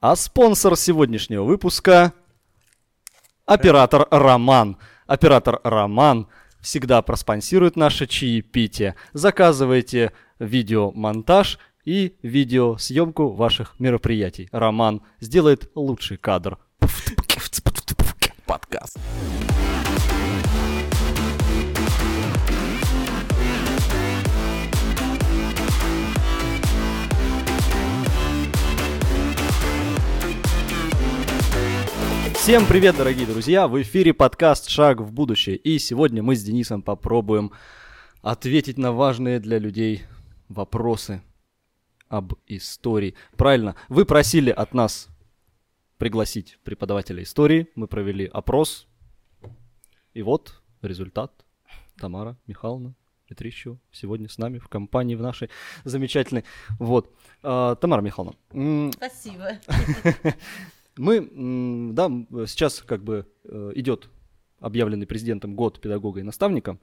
А спонсор сегодняшнего выпуска – оператор Роман. Оператор Роман всегда проспонсирует наше чаепитие. Заказывайте видеомонтаж и видеосъемку ваших мероприятий. Роман сделает лучший кадр. Подкаст. Всем привет, дорогие друзья! В эфире подкаст «Шаг в будущее». И сегодня мы с Денисом попробуем ответить на важные для людей вопросы об истории. Правильно, вы просили от нас пригласить преподавателя истории. Мы провели опрос. И вот результат. Тамара Михайловна Петрищева сегодня с нами в компании в нашей замечательной. Вот. А, Тамара Михайловна. Спасибо. мы, да, сейчас как бы э, идет объявленный президентом год педагога и наставника.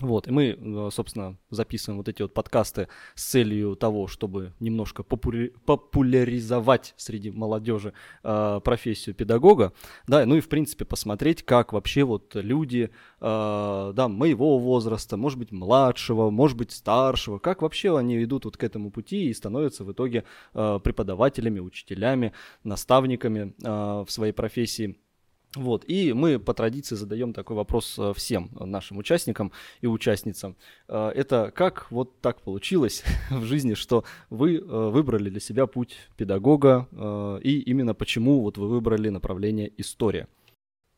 Вот, и мы, э, собственно, записываем вот эти вот подкасты с целью того, чтобы немножко попури- популяризовать среди молодежи э, профессию педагога, да, ну и, в принципе, посмотреть, как вообще вот люди, э, да, моего возраста, может быть, младшего, может быть, старшего, как вообще они идут вот к этому пути и становятся в итоге э, преподавателями, учителями, наставниками э, в своей профессии. Вот, и мы по традиции задаем такой вопрос э, всем нашим участникам и участницам. Э, Это как вот так получилось в жизни, что вы э, выбрали для себя путь педагога, и именно почему вот вы выбрали направление история?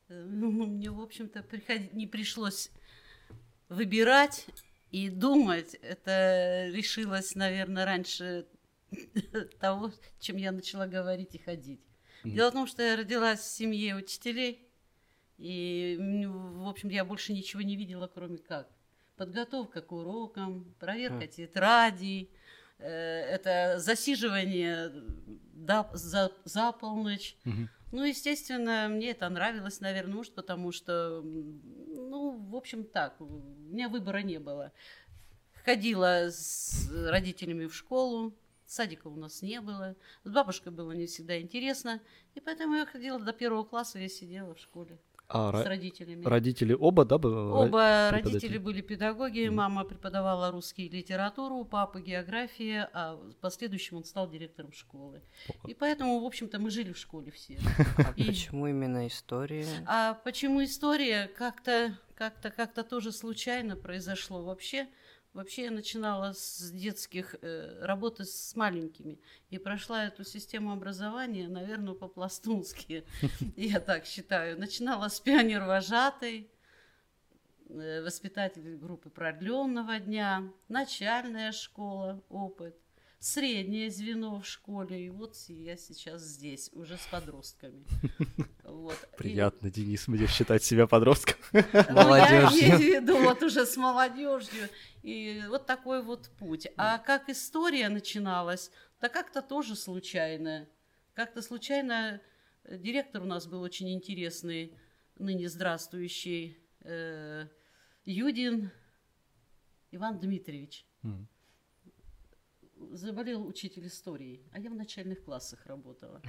Ну, мне, в общем-то, приход- не пришлось выбирать и думать. Это решилось, наверное, раньше того, чем я начала говорить и ходить. Дело в том, что я родилась в семье учителей, и, в общем, я больше ничего не видела, кроме как подготовка к урокам, проверка тетрадей, э, это засиживание да, за, за полночь. Ну, естественно, мне это нравилось, наверное, может, потому что, ну, в общем, так, у меня выбора не было. Ходила с родителями в школу, садика у нас не было, с бабушкой было не всегда интересно, и поэтому я ходила до первого класса, я сидела в школе А с ро- родителями. родители оба, да, Оба родители были педагоги, Мгм. мама преподавала русский литературу, у папы география, а в последующем он стал директором школы. И поэтому, в общем-то, мы жили в школе все. А И- почему именно история? А почему история как-то как-то как-то тоже случайно произошло вообще? Вообще я начинала с детских э, работы с маленькими и прошла эту систему образования, наверное, по-пластунски, я так считаю. Начинала с пионер-вожатой, э, воспитатель группы продленного дня, начальная школа, опыт, среднее звено в школе, и вот я сейчас здесь, уже с подростками. Вот. И- Приятно, Денис, будешь считать себя подростком. ну, я Молодежью. имею в виду вот уже с молодежью. И вот такой вот путь. А как история начиналась, да как-то тоже случайно. Как-то случайно э, директор у нас был очень интересный, ныне здравствующий, э, Юдин Иван Дмитриевич. Мгм. Заболел учитель истории, а я в начальных классах работала.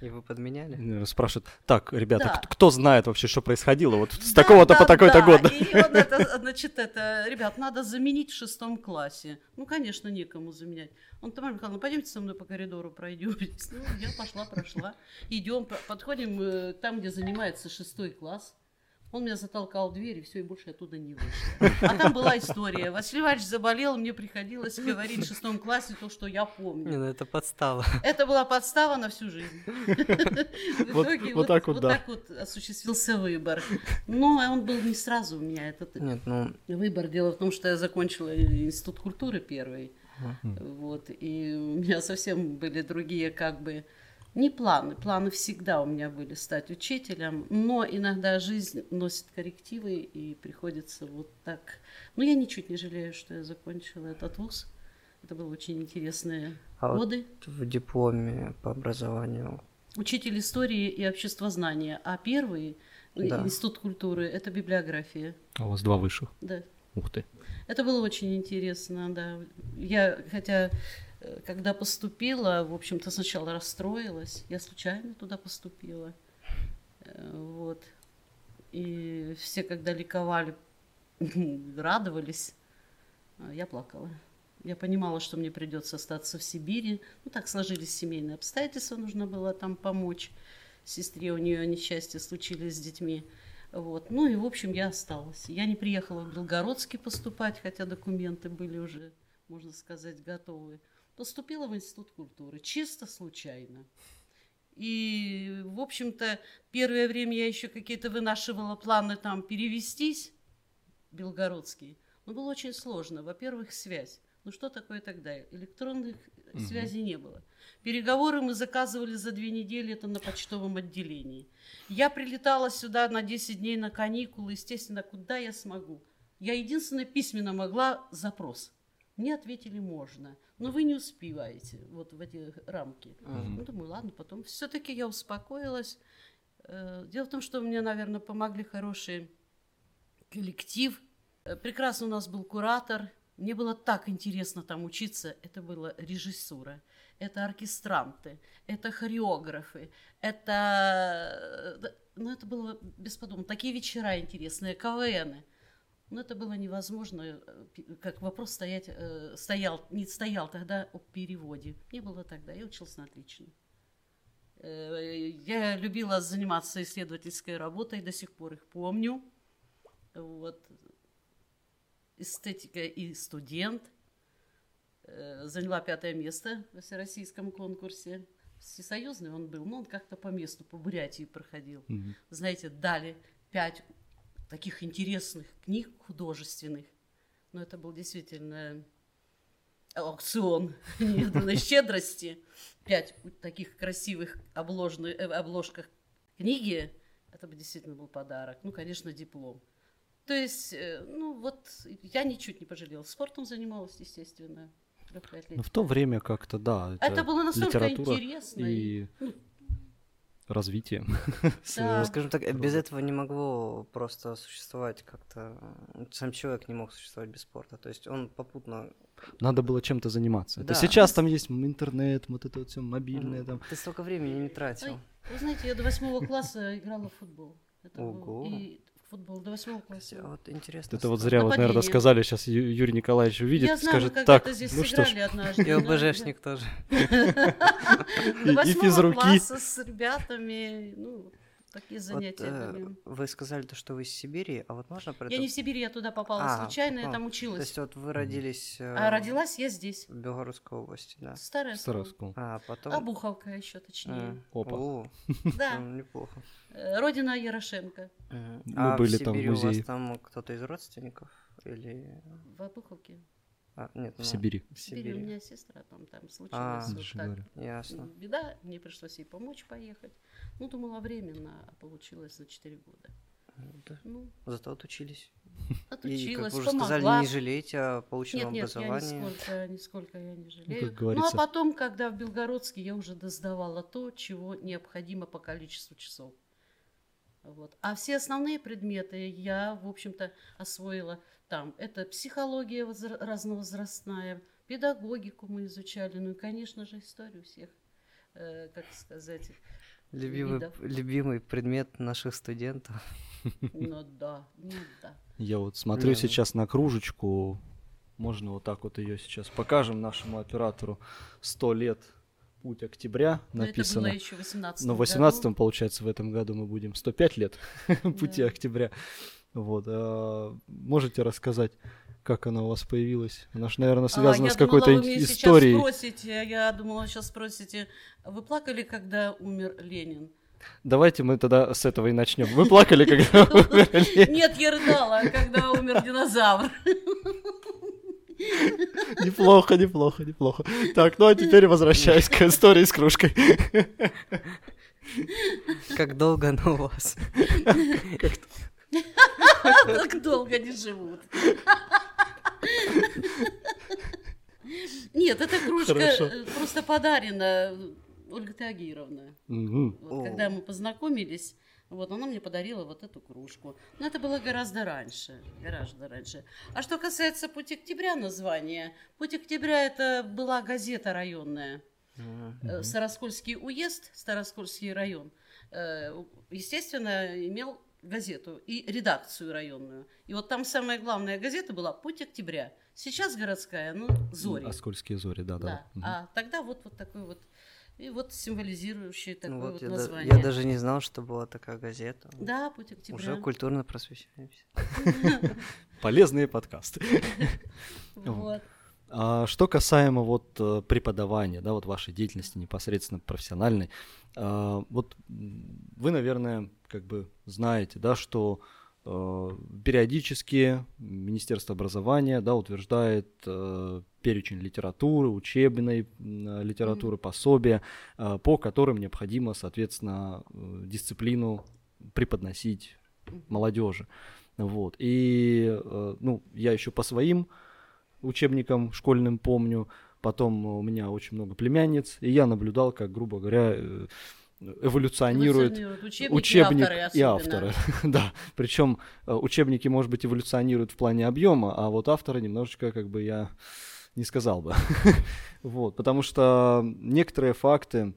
И вы подменяли? Спрашивают, так, ребята, Да. кто знает вообще, что происходило вот с Да, такого-то да, по такой-то да. год? И он это, значит, это, ребят, надо заменить в шестом классе. Ну, конечно, некому заменять. Он, Тамара Михайловна, пойдемте со мной по коридору пройдем. Ну, я пошла, прошла. Идем, по- подходим э, там, где занимается шестой класс. Он меня затолкал в дверь, и все, и больше я оттуда не вышла. А там была история. Василий Иванович заболел, мне приходилось говорить в шестом классе то, что я помню. Не, ну это подстава. Это была подстава на всю жизнь. В итоге вот так вот, да. так вот осуществился выбор. Но он был не сразу у меня этот Нет, ну, выбор. Дело в том, что я закончила институт культуры первый. Вот, и у меня совсем были другие как бы не планы. Планы всегда у меня были стать учителем, но иногда жизнь носит коррективы и приходится вот так. Но я ничуть не жалею, что я закончила этот вуз. Это были очень интересные А вот годы. в дипломе по образованию Учитель истории и обществознания. А первый Да. институт культуры это библиография. А У вас два высших. Да. Ух ты. Это было очень интересно, да. Я, хотя Когда поступила, в общем-то, сначала расстроилась. Я случайно туда поступила. Э, Вот. И все, когда ликовали, радовались, а я плакала. Я понимала, что мне придется остаться в Сибири. Ну, так сложились семейные обстоятельства, нужно было там помочь. Сестре у нее несчастья случились с детьми. Вот. Ну и, в общем, я осталась. Я не приехала в Белгородский поступать, хотя документы были уже, можно сказать, готовы. Поступила в Институт культуры, чисто случайно. И, в общем-то, первое время я еще какие-то вынашивала планы там перевестись, белгородские. Но было очень сложно. Во-первых, связь. Ну что такое тогда? Электронных Мгм. связей не было. Переговоры мы заказывали за две недели, это на почтовом отделении. Я прилетала сюда на 10 дней на каникулы, естественно, куда я смогу. Я единственное письменно могла запрос. Мне ответили можно, но вы не успеваете вот в эти рамки. Ну, думаю, ладно, потом. Все-таки я успокоилась. Э, Дело в том, что мне, наверное, помогли хороший коллектив. Э, Прекрасно у нас был куратор. Мне было так интересно там учиться. Это была режиссура, это оркестранты, это хореографы, это... э, Ну, это было бесподобно. Такие вечера интересные, КВНы. Но это было невозможно, э, как вопрос стоять, э, стоял, не стоял тогда о переводе. Не было тогда, я учился на отлично. Э, Я любила заниматься исследовательской работой, до сих пор их помню. Вот. Эстетика и студент. Заняла пятое место в всероссийском конкурсе. Всесоюзный он был, но он как-то по месту, по Бурятии проходил. Мгм. Знаете, дали пять таких интересных книг художественных. Но это был действительно аукцион неожиданной щедрости. Пять таких красивых обложных, э, обложках книги. Это бы действительно был подарок. Ну, конечно, диплом. То есть, э, ну вот, я ничуть не пожалела. Спортом занималась, естественно, Ну, в то время как-то, да. Это было настолько интересно. И ну, развитие. Да. Скажем так, без этого не могло просто существовать как-то. м, Сам человек не мог существовать без спорта. То есть он попутно. Надо было чем-то заниматься. Это Да. сейчас там есть интернет, вот это вот все мобильное там. Ты столько времени не тратил. Ой, Вы знаете, я до восьмого класса играла в футбол. Это был- Ого. И в футбол до восьмого класса. вот интересно. Это вот зря, вот, наверное, сказали, сейчас Юрий Николаевич увидит, я знаю, скажет, мы так, здесь ну что ж, однажды. И ОБЖшник тоже. До восьмого класса с ребятами, ну, такие Вот, занятия э, были. вы сказали, то, что вы из Сибири, а вот можно про Я это- не в Сибири, я туда попала А, случайно, я там То училась. есть вот вы родились э, А родилась я здесь. в Белгородской области, да. Старая Старая школа. школа. А потом... Обуховка еще точнее. А, Опа. о, Да. ну, неплохо. Э, Родина Ярошенко. Мы а были в там в Сибири у вас музее. там кто-то из родственников? Или... в Обуховке. А, нет, В ну, Сибири. В В Сибири у меня сестра там, там А, случилось вот даже так. говорю. Ясно. Беда, мне пришлось ей помочь поехать. Ну, думала временно, а получилось на 4 года. Да. Ну, Зато отучились. И, отучилась, как вы уже сказали, помогла. не жалеете о полученном Нет, нет, образовании. нисколько, нисколько я не жалею. Ну, говорится. а потом, когда в Белгородске, я уже доздавала то, чего необходимо по количеству часов. Вот. А все основные предметы я, в общем-то, освоила там. Это психология возра- разновозрастная, педагогику мы изучали, ну и, конечно же, историю всех, э, как сказать, Любимый, видов. любимый предмет наших студентов. ну да, ну да. Я вот смотрю Не, ну. сейчас на кружечку. Можно вот так вот ее сейчас покажем нашему оператору. Сто лет путь октября Но написано. это было еще в 18 Но в 18 получается, в этом году мы будем 105 лет пути октября. Вот. а можете рассказать, как она у вас появилась? Она же, наверное, связана А, с какой-то думала, вы меня сейчас историей. спросите, я думала, сейчас спросите, вы плакали, когда умер Ленин? Давайте мы тогда с этого и начнем. Вы плакали, когда умерли? Нет, я рыдала, когда умер динозавр. Неплохо, неплохо, неплохо. Так, ну а теперь возвращаясь к истории с кружкой. Как долго она у вас? Так долго не живут. Нет, эта кружка э, просто подарена Ольга О. когда мы познакомились, Вот, она мне подарила вот эту кружку. Но это было гораздо раньше, гораздо раньше. А что касается «Путь октября» названия, «Путь октября» это была газета районная. Э, Староскольский уезд, Староскольский район, э, естественно, имел газету и редакцию районную. И вот там самая главная газета была «Путь октября». Сейчас городская, ну, «Зори». Оскольские зори, да, да. Да. Мгм. А тогда вот, вот такой вот, и вот символизирующий такое Ну вот, вот я, да- название. я даже не знал, что была такая газета. Да, «Путь октября». Уже культурно просвещаемся. Полезные подкасты. Вот. А что касаемо вот э, преподавания, да, вот вашей деятельности непосредственно профессиональной, а, вот вы, наверное, как бы знаете, да, что э, периодически Министерство образования, да, утверждает э, перечень литературы, учебной м, литературы, пособия, э, по которым необходимо, соответственно, э, дисциплину преподносить молодежи. Вот. И, э, ну, я еще по своим учебникам школьным помню. Потом у меня очень много племянниц, и я наблюдал, как, грубо говоря, э, эволюционирует учебники учебник и авторы и авторы. да, причем э, учебники, может быть, эволюционируют в плане объема, а вот авторы немножечко, как бы я не сказал бы. вот, потому что некоторые факты,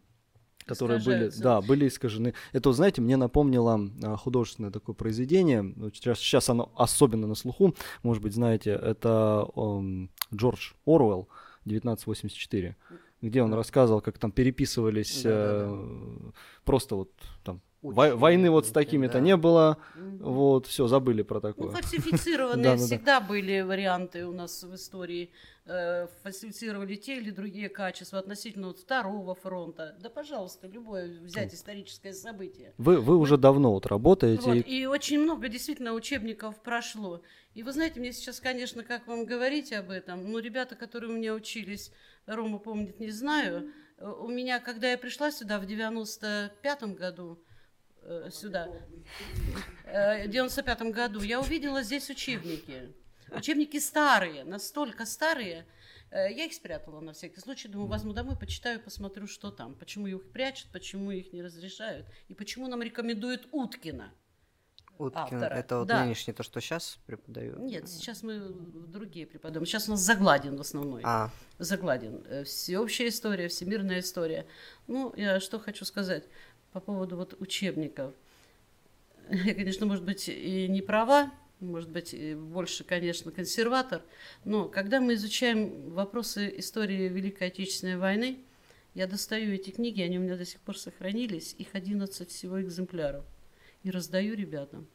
которые были, да, были искажены. Это, вот, знаете, мне напомнило а, художественное такое произведение. Сейчас, сейчас оно особенно на слуху, может быть, знаете, это ом, Джордж Оруэлл 1984, где он рассказывал, как там переписывались Да-да-да. э, просто вот там Вой- войны вот с да. такими-то не было, вот все забыли про Ну, такое. фальсифицированные Да-да-да. всегда были варианты у нас в истории. Э, фальсифицировали те или другие качества относительно второго фронта. Да, пожалуйста, любое взять историческое событие. Вы вы уже давно вот работаете. Вот, и- очень много действительно учебников прошло. И вы знаете, мне сейчас, конечно, как вам говорить об этом, ну, ребята, которые у меня учились, Рома помнит, не знаю. Э, У меня, когда я пришла сюда в 95-м году, сюда, э, в 95-м году, я увидела здесь учебники. Учебники старые, настолько старые. Э, Я их спрятала на всякий случай. Думаю, возьму домой, почитаю, посмотрю, что там. Почему их прячут, почему их не разрешают. И почему нам рекомендуют Уткина. Уткин, автора. это вот Да. нынешний, то, что сейчас преподают? Нет, сейчас мы другие преподаем. Сейчас у нас Загладин в основной. А, Загладин. Э, Всеобщая история, всемирная история. Ну, я что хочу сказать по поводу вот учебников. Я, конечно, может быть, и не права, может быть, больше, конечно, консерватор, но когда мы изучаем вопросы истории Великой Отечественной войны, я достаю эти книги, они у меня до сих пор сохранились, их 11 всего экземпляров, и раздаю ребятам.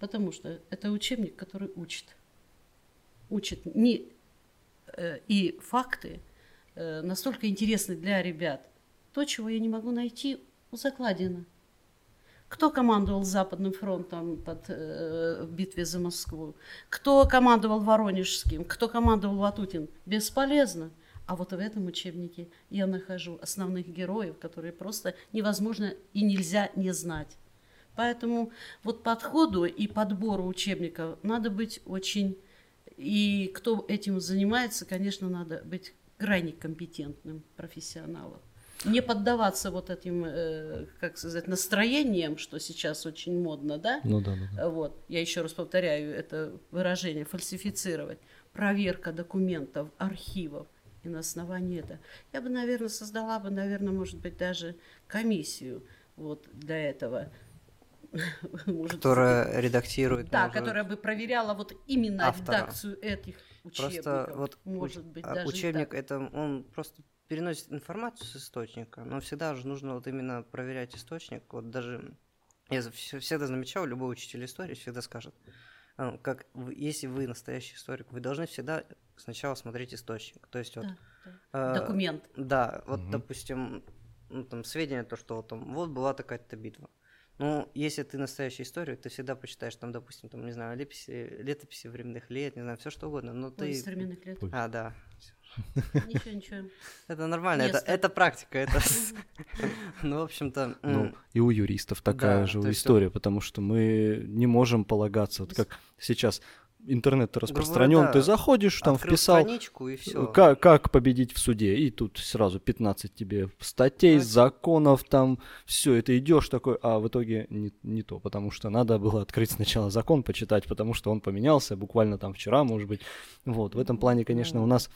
Потому что это учебник, который учит. Учит не э, и факты э, настолько интересны для ребят. То, чего я не могу найти у Закладина. Кто командовал Западным фронтом под, э, в битве за Москву? Кто командовал Воронежским? Кто командовал Ватутин? Бесполезно. А вот в этом учебнике я нахожу основных героев, которые просто невозможно и нельзя не знать. Поэтому вот подходу и подбору учебников надо быть очень... И кто этим занимается, конечно, надо быть крайне компетентным профессионалом. Не поддаваться вот этим, э, как сказать, настроениям, что сейчас очень модно, да? Ну да, да, да. Вот, я еще раз повторяю это выражение, фальсифицировать. Проверка документов, архивов. И на основании этого. Я бы, наверное, создала бы, наверное, может быть, даже комиссию вот для этого. Может, которая редактирует. да, может, которая бы проверяла вот именно автора. редакцию этих учебников. Просто вот может быть, а даже учебник это он просто переносит информацию с источника, но всегда же нужно вот именно проверять источник. Вот даже я всегда замечал, любой учитель истории всегда скажет, а, как вы- если вы настоящий историк, вы должны всегда сначала смотреть источник. То есть вот Да, да. э, Документ. Да, вот, Мгм. допустим, ну, там сведения, то, что там, вот была такая-то битва. Ну, если ты настоящий историк, ты всегда почитаешь там, допустим, там, не знаю, летописи, летописи временных лет, не знаю, все что угодно, но Ой, ты... современных лет. А, да. Ничего, ничего. Это нормально, это, это практика, это... Ну, в общем-то... Ну, и у юристов такая да, же история, потому что мы не можем полагаться, вот как сейчас интернет распространен, да, ты заходишь, там Открыл вписал, страничку и все. как, как победить в суде, и тут сразу 15 тебе статей, Значит- законов, там все это идешь такой, а в итоге не, не то, потому что надо было открыть сначала закон, почитать, потому что он поменялся буквально там вчера, может быть. Вот, в этом плане, конечно, у нас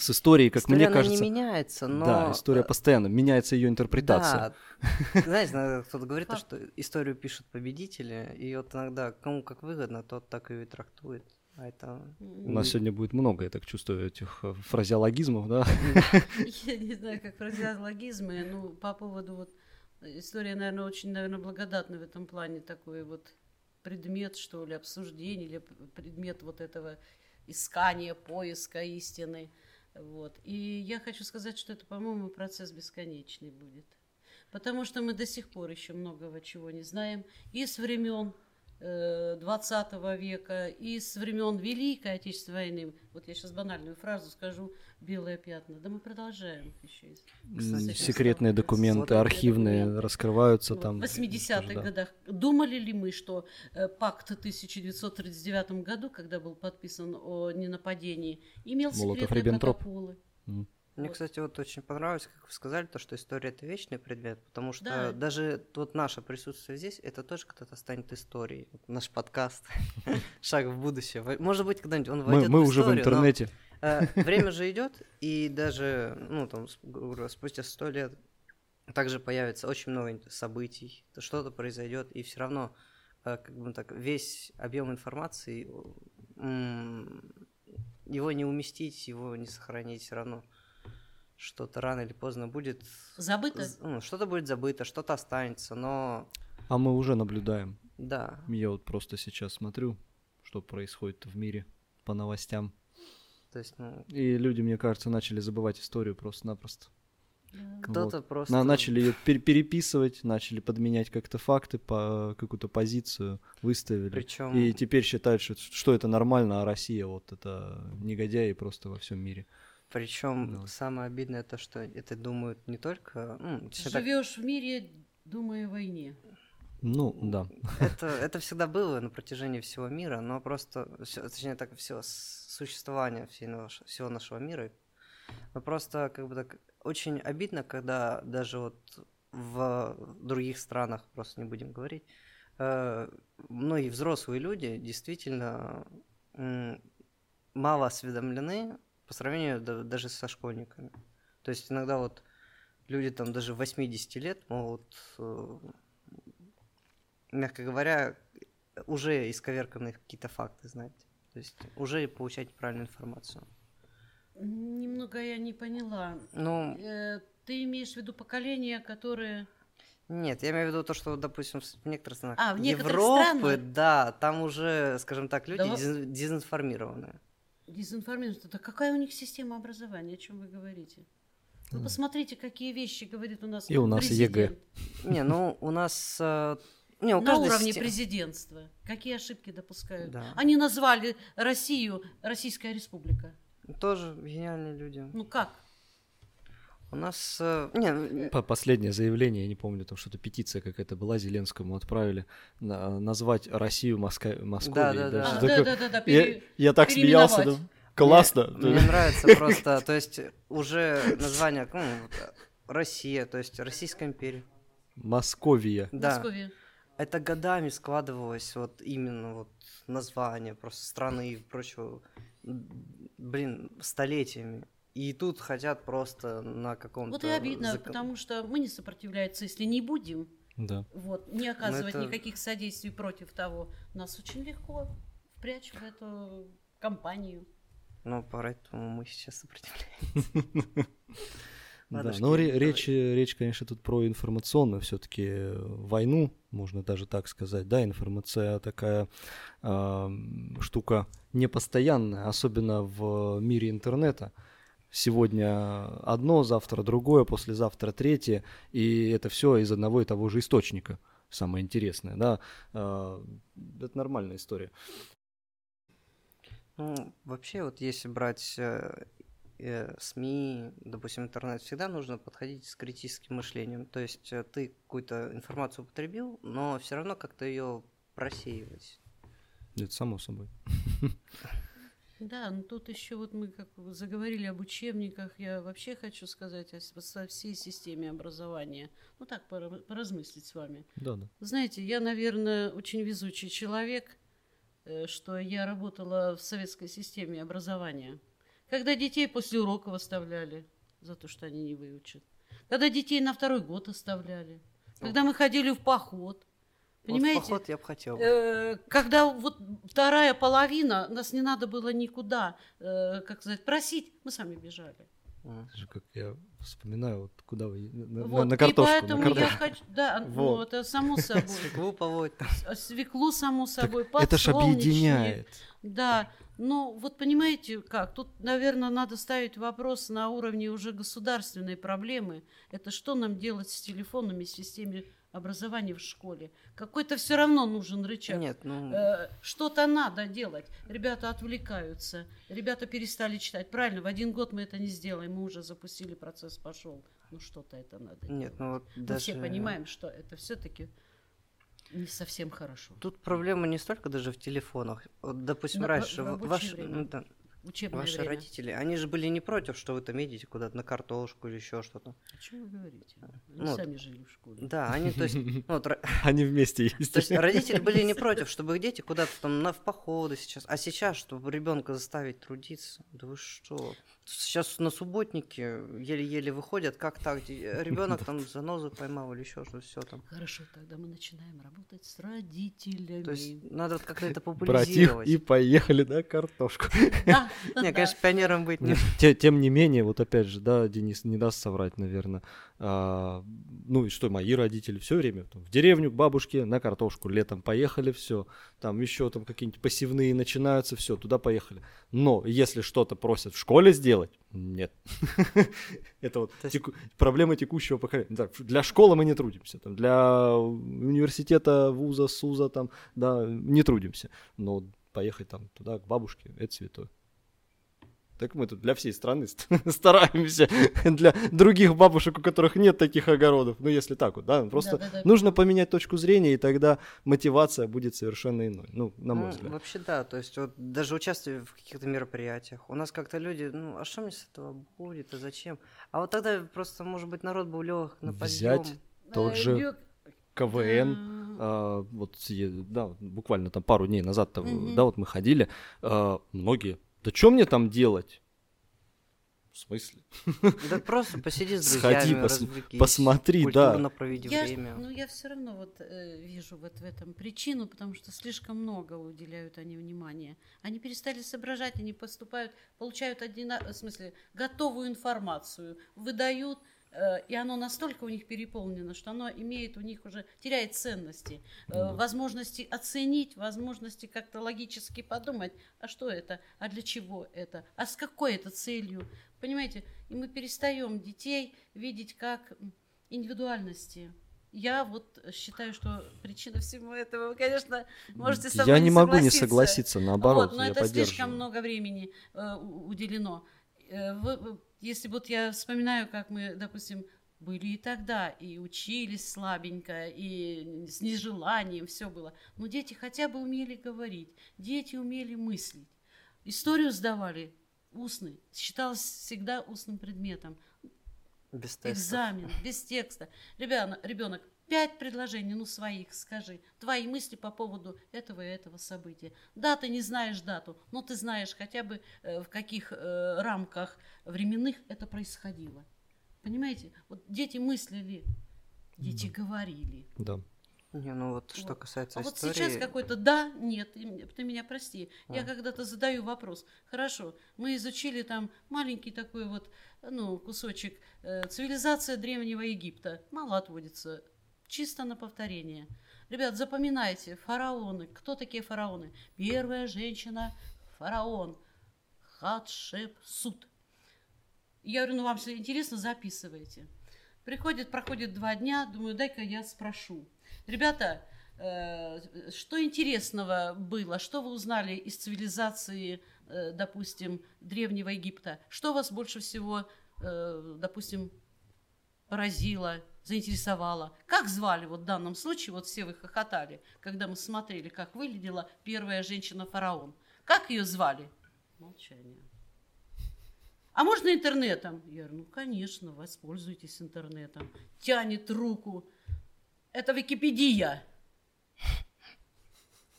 с историей, как История, мне она кажется... не меняется, но... Да, история э, постоянно, меняется ее интерпретация. Да. Знаете, иногда кто-то говорит, что историю пишут победители, и вот иногда кому как выгодно, тот так ее и трактует. А это... У нас сегодня будет много, я так чувствую, этих э, фразеологизмов, да? Я не знаю, как фразеологизмы, ну, по поводу вот история, наверное, очень, наверное, благодатна в этом плане такой вот предмет, что ли, обсуждения или предмет вот этого искания, поиска истины. Вот. И я хочу сказать, что это, по-моему, процесс бесконечный будет. Потому что мы до сих пор еще многого чего не знаем. И с времен э, 20 века, и с времен Великой Отечественной войны. Вот я сейчас банальную фразу скажу, белые пятна. Да мы продолжаем еще. и с- М, с этим Секретные документы, архивные документы. раскрываются Вот там. В 80-х Да. годах. Думали ли мы, что э, пакт в 1939 году, когда был подписан о ненападении, имел секретные Молотов-Риббентроп. протоколы? М. Мне, Вот. кстати, вот очень понравилось, как вы сказали, то, что история это вечный предмет, потому что Да. даже вот наше присутствие здесь, это тоже когда-то станет историей. Вот наш подкаст, шаг в будущее. Может быть, когда-нибудь он Мы, войдет мы в уже в историю, но, интернете. э, время же идет, и даже, ну, там, спустя сто лет также появится очень много событий, то что-то произойдет, и все равно, э, как бы так, весь объем информации, м, его не уместить, его не сохранить все равно. Что-то рано или поздно будет, Забыто? ну, что-то будет забыто, что-то останется, но А мы уже наблюдаем. да, Я вот просто сейчас смотрю, что происходит в мире по новостям. то есть, ну, И люди, мне кажется, начали забывать историю просто-напросто. Кто-то Вот. просто... На- начали ее переписывать, начали подменять как-то факты, по какую-то позицию выставили. Причем... И теперь считают, что, что это нормально, а Россия вот это негодяи просто во всем мире. Причем Да. самое обидное то, что это думают не только... Ну, точнее так, Живешь в мире, думая о войне. Ну, да. это, это всегда было на протяжении всего мира, но просто, точнее так, все существование всего нашего мира. Но просто как бы так очень обидно, когда даже вот в других странах, просто не будем говорить, э, многие взрослые люди действительно мало осведомлены по сравнению да- даже со школьниками. То есть иногда вот люди там даже 80 лет могут, э, мягко говоря, уже исковерканные какие-то факты знать. То есть уже получать неправильную информацию. Немного я не поняла. Ну, Э, Ты имеешь в виду поколения, которые... нет, я имею в виду то, что, допустим, в некоторых странах А, в некоторых Европы, странах? да, там уже, скажем так, люди Да дезинформированы. Дезинформируют. Это какая у них система образования? О чем вы говорите? Вы посмотрите, какие вещи говорит у нас И у нас ЕГЭ. президент. Не, ну, у нас... э, Не, у На уровне системы- президентства. Какие ошибки допускают? Да. Они назвали Россию Российская Республика. Тоже гениальные люди. Ну как? У нас... э, Не, ну, По- Последнее заявление, я не помню, там что-то петиция какая-то была, Зеленскому отправили, на- назвать Россию Моска... Московией. Да, да, да. А, такое? да, да, да, да, Я, пере- я так смеялся, да. Классно. Мне, мне нравится просто, то есть уже название, ну, Россия, то есть Российская империя. Московия. Да, Московия. это годами складывалось вот именно вот название просто страны и прочего, блин, столетиями. И тут хотят просто на каком-то... Вот и обидно, закон- потому что мы не сопротивляться, если не будем, Да. вот, не оказывать это- никаких содействий против того, нас очень легко впрячь в эту компанию. Ну, поэтому мы сейчас сопротивляемся. Да, но давай. речь, речь, конечно, тут про информационную все-таки войну, можно даже так сказать, да, информация такая ам, штука непостоянная, особенно в мире интернета. Сегодня одно, завтра другое, послезавтра третье, и это все из одного и того же источника. Самое интересное, да. А, Это нормальная история. Ну, вообще, вот если брать э, э, СМИ, допустим, интернет, всегда нужно подходить с критическим мышлением. То есть э, ты какую-то информацию употребил, но все равно как-то ее просеивать. Это само собой. Да, ну тут еще вот мы как заговорили об учебниках, я вообще хочу сказать о, со всей системе образования. Ну так, поразмыслить с вами. Да, да. Знаете, я, наверное, очень везучий человек, э, что я работала в советской системе образования. Когда детей после урока оставляли за то, что они не выучат. Когда детей на второй год оставляли. Когда мы ходили в поход. Понимаете? Вот поход я бы хотел. Э, когда вот вторая половина, нас не надо было никуда, э, как сказать, просить, мы сами бежали. Это же как я вспоминаю, вот куда вы на, вот, на картошку. И поэтому на картошку. я хочу, да, вот. ну, это само собой. Свеклу поводить. Свеклу само собой, Это ж объединяет. Да, ну вот понимаете как, тут, наверное, надо ставить вопрос на уровне уже государственной проблемы. Это что нам делать с телефонами, с системой образования в школе. Какой-то все равно нужен рычаг. Нет, ну... Э, что-то надо делать. Ребята отвлекаются. Ребята перестали читать. Правильно, в один год мы это не сделаем. Мы уже запустили, процесс пошел. Ну что-то это надо Нет, делать. ну вот Мы даже... все понимаем, что это все-таки не совсем хорошо. Тут проблема не столько даже в телефонах. Вот, допустим, На- раньше в- в ваш, рабочее время. ну, да, Учебное ваши время. родители, они же были не против, что вы там едете куда-то на картошку или еще что-то. О чем вы говорите? Они Ну, сами жили в школе. Да, они, то есть, ну, Они вместе то есть. есть родители были не против, чтобы их дети куда-то там на в походы сейчас. А сейчас, чтобы ребенка заставить трудиться, да вы что? Сейчас на субботнике еле-еле выходят, как так? Ребенок там занозу поймал или еще что-то, все там. Хорошо, тогда мы начинаем работать с родителями. То есть надо как-то это Братьев популяризировать. и поехали на картошку. Да, Не, да. конечно, пионером быть не... Тем не менее, вот опять же, да, Денис не даст соврать, наверное. А, ну и что, мои родители все время там, в деревню к бабушке на картошку летом поехали, все. Там еще там какие-нибудь посевные начинаются, все, туда поехали. Но если что-то просят в школе сделать, нет. Это вот проблема текущего поколения. Для школы мы не трудимся, там, для университета, вуза, СУЗа, там, да, не трудимся. Но поехать там туда к бабушке, это святое. Так мы тут для всей страны ст- стараемся, для других бабушек, у которых нет таких огородов. Ну, если так вот, да, просто Да-да-да. нужно поменять точку зрения, и тогда мотивация будет совершенно иной. Ну, на мой Ну, взгляд. Вообще да, то есть вот даже участвуя в каких-то мероприятиях, у нас как-то люди, ну а что мне с этого будет, а зачем? А вот тогда просто, может быть, народ был лег на подъем. Взять тот же КВН, А, а, вот, да, буквально там пару дней назад, Мгм. да, вот мы ходили, а, многие, да что мне там делать? В смысле? Да просто посиди с Сходи, друзьями, пос- развлекись, посмотри, да. проведи Я, ж- время. ну, я все равно вот э, вижу вот в этом причину, потому что слишком много уделяют они внимания. Они перестали соображать, они поступают, получают одина... в смысле, готовую информацию, выдают, и оно настолько у них переполнено, что оно имеет у них уже, теряет ценности, э, Да. возможности оценить, возможности как-то логически подумать, а что это, а для чего это, а с какой это целью. Понимаете, и мы перестаем детей видеть как индивидуальности. Я вот считаю, что причина всего этого, вы, конечно, можете со мной Я не могу не согласиться. согласиться, наоборот, Вот, но я это слишком много времени э, уделено. Э, вы- если вот я вспоминаю, как мы, допустим, были и тогда, и учились слабенько, и с нежеланием все было. Но дети хотя бы умели говорить, дети умели мыслить. Историю сдавали устный, считалось всегда устным предметом. Без тестов. Экзамен, без текста. Ребенок, ребенок, пять предложений, ну, своих скажи. Твои мысли по поводу этого и этого события. Да, ты не знаешь дату, но ты знаешь хотя бы э, в каких э, рамках временных это происходило. Понимаете? Вот дети мыслили, дети говорили. Да. Не, ну вот что Вот. касается А вот истории... сейчас какой-то да, нет, ты, меня прости. Я А. когда-то задаю вопрос. Хорошо, мы изучили там маленький такой вот, ну, кусочек э, цивилизация древнего Египта. Мало отводится, чисто на повторение. Ребят, запоминайте, фараоны. Кто такие фараоны? Первая женщина фараон. Хатшепсут. Я говорю, ну вам если интересно, записывайте. Приходит, проходит два дня, думаю, дай-ка я спрошу. Ребята, э, что интересного было? Что вы узнали из цивилизации, э, допустим, Древнего Египта? Что вас больше всего, э, допустим, поразило, заинтересовало. Как звали, вот в данном случае, вот все вы хохотали, когда мы смотрели, как выглядела первая женщина-фараон. Как ее звали? Молчание. А можно интернетом? Я говорю, ну, конечно, воспользуйтесь интернетом. Тянет руку. Это Википедия.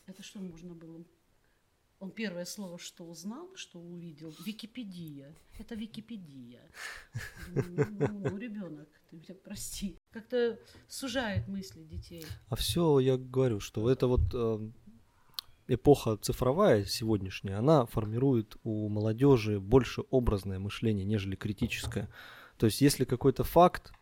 Это что можно было? Он первое слово, что узнал, что увидел, Википедия. Это Википедия. Ну, ну, ребенок, ты меня прости. Как-то сужает мысли детей. А все, я говорю, что это вот э, эпоха цифровая сегодняшняя, она формирует у молодежи больше образное мышление, нежели критическое. То есть, если какой-то факт,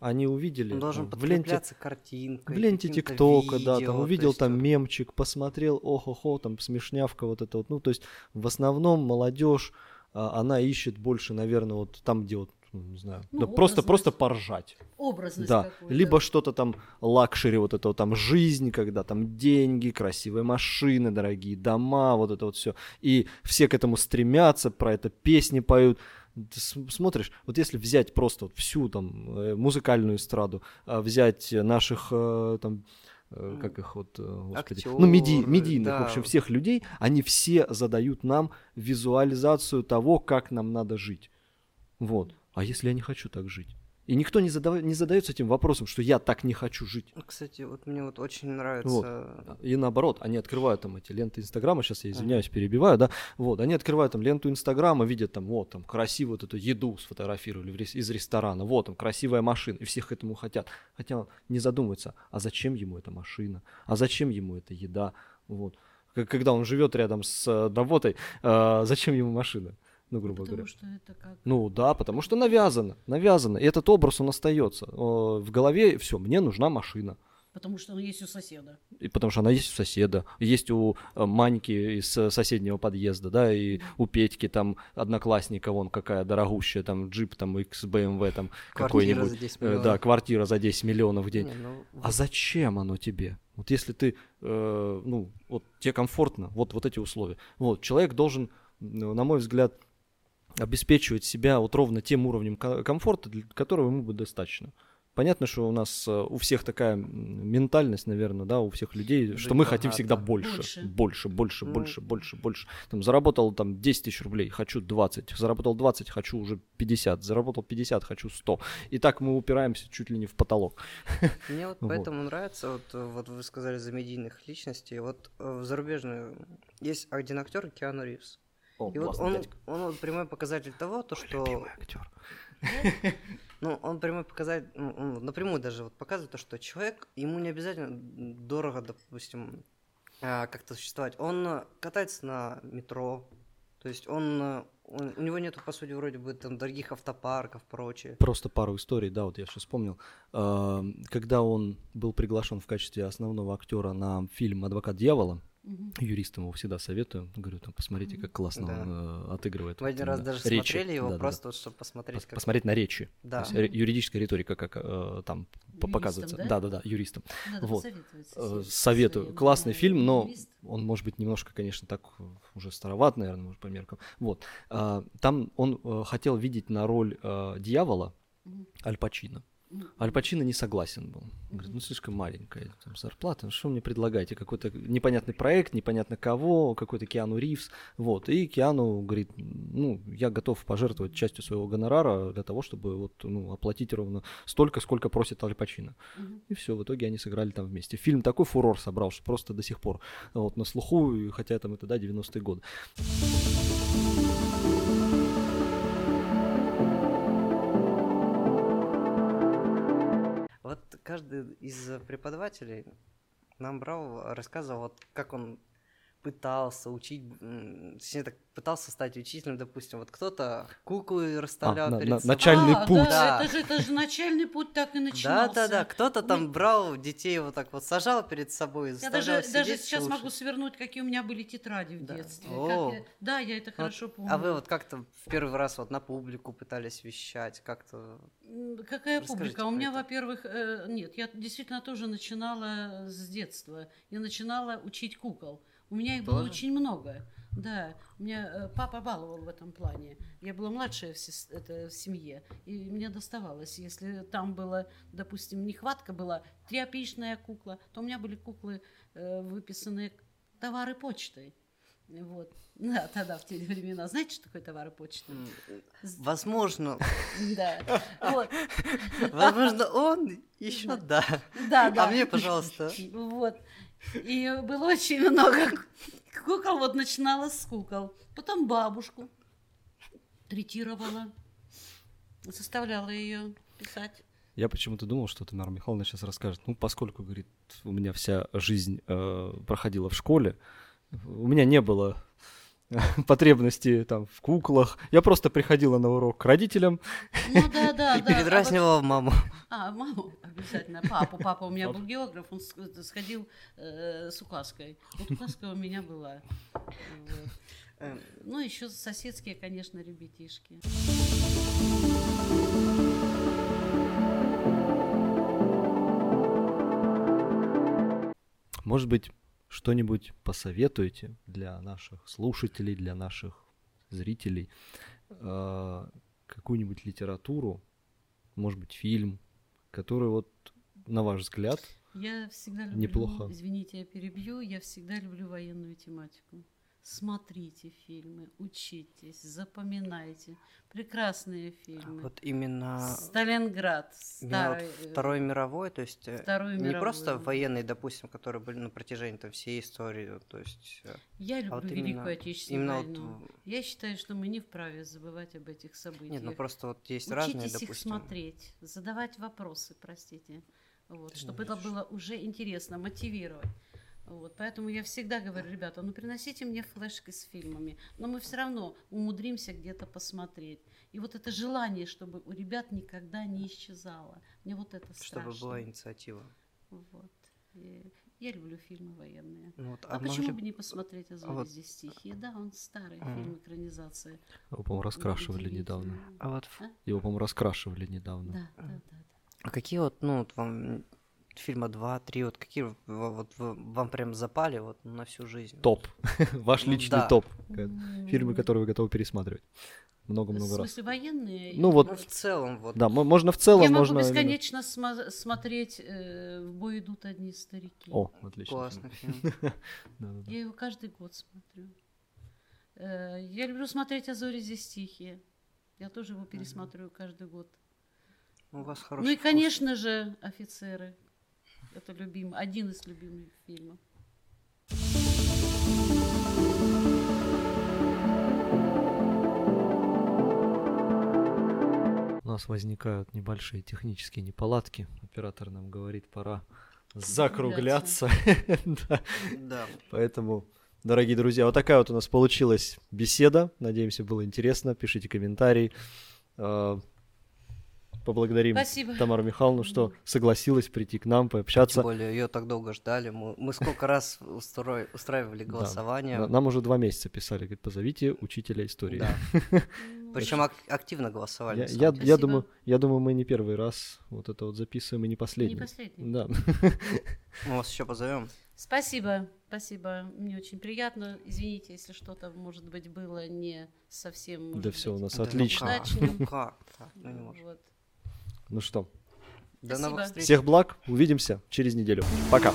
они увидели Он должен в ленте, картинкой, в ленте ТикТока, да, там увидел там вот... мемчик, посмотрел, ох-охо, там смешнявка вот это вот. Ну, то есть в основном молодежь, а, она ищет больше, наверное, вот там, где вот ну, не знаю, ну, да просто, просто поржать. Образность Да, либо что-то там luxury, вот это вот там жизнь, когда там деньги, красивые машины, дорогие дома, вот это вот все. И все к этому стремятся, про это песни поют ты смотришь, вот если взять просто вот всю там э, музыкальную эстраду, а взять наших э, там э, как их вот, господи, Актер, ну, меди, медийных, да. в общем, всех людей, они все задают нам визуализацию того, как нам надо жить. Вот. А если я не хочу так жить? И никто не, задав... не задается этим вопросом, что я так не хочу жить. Ну, кстати, вот мне вот очень нравится... Вот. И наоборот, они открывают там эти ленты Инстаграма, сейчас я извиняюсь, ага. перебиваю, да, вот, они открывают там ленту Инстаграма, видят там, вот, там, красивую вот эту еду сфотографировали из ресторана, вот, там, красивая машина, и всех к этому хотят. Хотя не задумываются, а зачем ему эта машина, а зачем ему эта еда, вот. Когда он живет рядом с э, работой, э, зачем ему машина? Ну, грубо потому говоря. что это как... Ну да, потому что навязано, навязано. И этот образ, он остается. В голове все, мне нужна машина. Потому что она есть у соседа. И потому что она есть у соседа. Есть у э, Маньки из э, соседнего подъезда, да, и у Петьки там одноклассника, вон какая дорогущая, там джип, там XBMW, там какой-нибудь. Э, да, квартира за 10 миллионов в день. Не, ну, а зачем оно тебе? Вот если ты, э, ну, вот тебе комфортно, вот, вот эти условия. Вот, человек должен, на мой взгляд, обеспечивать себя вот ровно тем уровнем комфорта, для которого ему будет достаточно. Понятно, что у нас э, у всех такая ментальность, наверное, да, у всех людей, что мы хотим всегда больше, больше, больше, больше, ну, больше, больше, больше. Там заработал там 10 тысяч рублей, хочу 20, заработал 20, хочу уже 50, заработал 50, хочу 100. И так мы упираемся чуть ли не в потолок. Мне вот поэтому нравится, вот, вот вы сказали за медийных личностей, вот э, в зарубежную есть один актер Киану Ривз. О, и вот он, он вот прямой показатель того, то, что... актер. Ну, он прямой показатель, ну, он напрямую даже вот показывает то, что человек, ему не обязательно дорого, допустим, а, как-то существовать. Он катается на метро, то есть он, он у него нету, по сути, вроде бы там дорогих автопарков, прочее. Просто пару историй, да, вот я сейчас вспомнил. А, когда он был приглашен в качестве основного актера на фильм «Адвокат дьявола», Угу. Юристам его всегда советую. Говорю, там, посмотрите, как классно да. он э, отыгрывает. Мы один раз даже речи. смотрели его да, просто, да. чтобы посмотреть. Как... Посмотреть на речи. Да. То есть, юридическая риторика, как э, там юристам, показывается. Да? да, да, да, юристам. Надо вот. Э, советую. Классный фильм, но юрист. он может быть немножко, конечно, так уже староват, наверное, может, по меркам. Вот. Э, там он э, хотел видеть на роль э, дьявола. Аль Пачино. Аль Пачино не согласен был. Говорит, ну слишком маленькая там, зарплата, ну, что мне предлагаете? Какой-то непонятный проект, непонятно кого, какой-то Киану Ривз. Вот. И Киану говорит, ну, я готов пожертвовать частью своего гонорара для того, чтобы вот, ну, оплатить ровно столько, сколько просит Аль Пачино. Угу. И все, в итоге они сыграли там вместе. Фильм такой фурор собрал, что просто до сих пор вот, на слуху, хотя там это, да, 90-е годы. Каждый из преподавателей нам брал, рассказывал, как он пытался учить, точнее так, пытался стать учителем, допустим, вот кто-то куклы расставлял а, перед на, собой. Начальный а, путь. Да, да. Это, же, это же начальный путь так и начинался. Да, да, да, кто-то там Мы... брал детей вот так вот, сажал перед собой, Я даже, даже сейчас слушать. могу свернуть, какие у меня были тетради в да. детстве. О. Я... Да, я это вот, хорошо помню. А вы вот как-то в первый раз вот на публику пытались вещать, как-то... Какая публика? У меня, во-первых, э, нет, я действительно тоже начинала с детства. Я начинала учить кукол. У меня их Тоже? было очень много. Да, меня э, папа баловал в этом плане. Я была младшая в, сес- это, в семье, и мне доставалось. Если там была, допустим, нехватка была тряпичная кукла, то у меня были куклы, э, выписанные товары почтой. Вот. Да, тогда в те времена. Знаете, что такое товары почты? Возможно, Да. Вот. возможно, он еще да. Да, да. А мне, пожалуйста. Вот. И было очень много ку- кукол. Вот начинала с кукол. Потом бабушку третировала. Заставляла ее писать. Я почему-то думал, что Тамара Михайловна сейчас расскажет. Ну, поскольку, говорит, у меня вся жизнь э, проходила в школе, у меня не было потребности там в куклах. Я просто приходила на урок к родителям. Ну да, да, И да. А вот- передразнивала маму. А, маму обязательно, папу. Папа у меня был географ, он сходил э, с указкой. Вот указка у меня была. Вот. Эм, Ну, еще соседские, конечно, ребятишки. Может быть, что-нибудь посоветуете для наших слушателей, для наших зрителей? Э, Какую-нибудь литературу, может быть, фильм, который вот, на ваш взгляд, Я всегда люблю, Неплохо. извините, я перебью, я всегда люблю военную тематику. Смотрите фильмы, учитесь, запоминайте. Прекрасные фильмы. Вот именно, Сталинград, именно вот старый, э, Второй мировой, то есть э, Вторую не мировую. просто военные, допустим, которые были на протяжении там, всей истории, то есть э, Я люблю вот Великую именно- Отечественную именно войну. вот, Я считаю, что мы не вправе забывать об этих событиях. нет, ну просто вот есть разные, Учитесь их допустим. смотреть, задавать вопросы, простите, вот, чтобы это было уже интересно, мотивировать. Вот, поэтому я всегда говорю, ребята, ну приносите мне флешки с фильмами, но мы все равно умудримся где-то посмотреть. И вот это желание, чтобы у ребят никогда не исчезало. Мне вот это страшно. Чтобы была инициатива. Вот. И я люблю фильмы военные. Ну Вот, А, могли почему б- бы не посмотреть «А зори вот- здесь тихие»? Да, он старый Ага. фильм, экранизация. его, по-моему, раскрашивали недавно. А вот, А? Его, по-моему, раскрашивали недавно. Да, да, да. да. а какие вот, ну, вот вам фильма два, три, вот какие в- вот, в- вам прям запали вот на всю жизнь? Топ. Ваш Ну личный да. топ. Ка- Фильмы, которые вы готовы пересматривать. В Много-много раз. смысле военные? Ну вот, Ну, в целом, вот. Да, мо- можно в целом, Я могу можно... бесконечно сма- смотреть э, «В бой идут одни старики». О, отлично. Классный фильм. Да-да-да. Я его каждый год смотрю. Э, я люблю смотреть «А зори здесь тихие». Я тоже его пересматриваю каждый год. У вас хороший ну и, вкус. конечно же, «Офицеры». Это любимый, один из любимых фильмов. У нас возникают небольшие технические неполадки. Оператор нам говорит, пора закругляться. Да. Да. Поэтому, дорогие друзья, вот такая вот у нас получилась беседа. Надеемся, было интересно. Пишите комментарии. Поблагодарим Спасибо. Тамару Михайловну, что согласилась прийти к нам, Тем пообщаться. более, ее так долго ждали. Мы, мы сколько раз устраивали голосование. На- Нам уже два месяца писали, говорит, позовите учителя истории. Да. Причем ак- активно голосовали. Я, думаю, я думаю, мы не первый раз вот это вот записываем и не последний. Не последний. Да. Мы вас еще позовем. Спасибо, спасибо. Мне очень приятно. Извините, если что-то, может быть, было не совсем. Да все у нас ну отлично. Ну что, До новых Спасибо. встреч. всех благ, увидимся через неделю. Пока.